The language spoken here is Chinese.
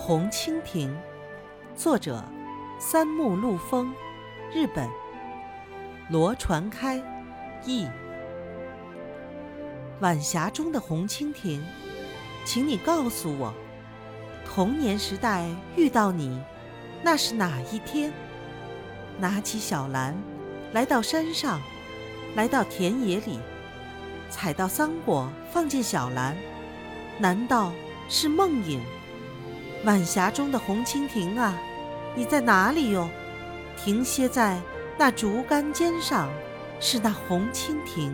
红蜻蜓，作者三木陆风，日本。罗传开译。晚霞中的红蜻蜓，请你告诉我，童年时代遇到你，那是哪一天？拿起小篮，来到山上，来到田野里，采到桑果，放进小篮，难道是梦影？晚霞中的红蜻蜓啊，你在哪里哟？停歇在那竹竿尖上，是那红蜻蜓。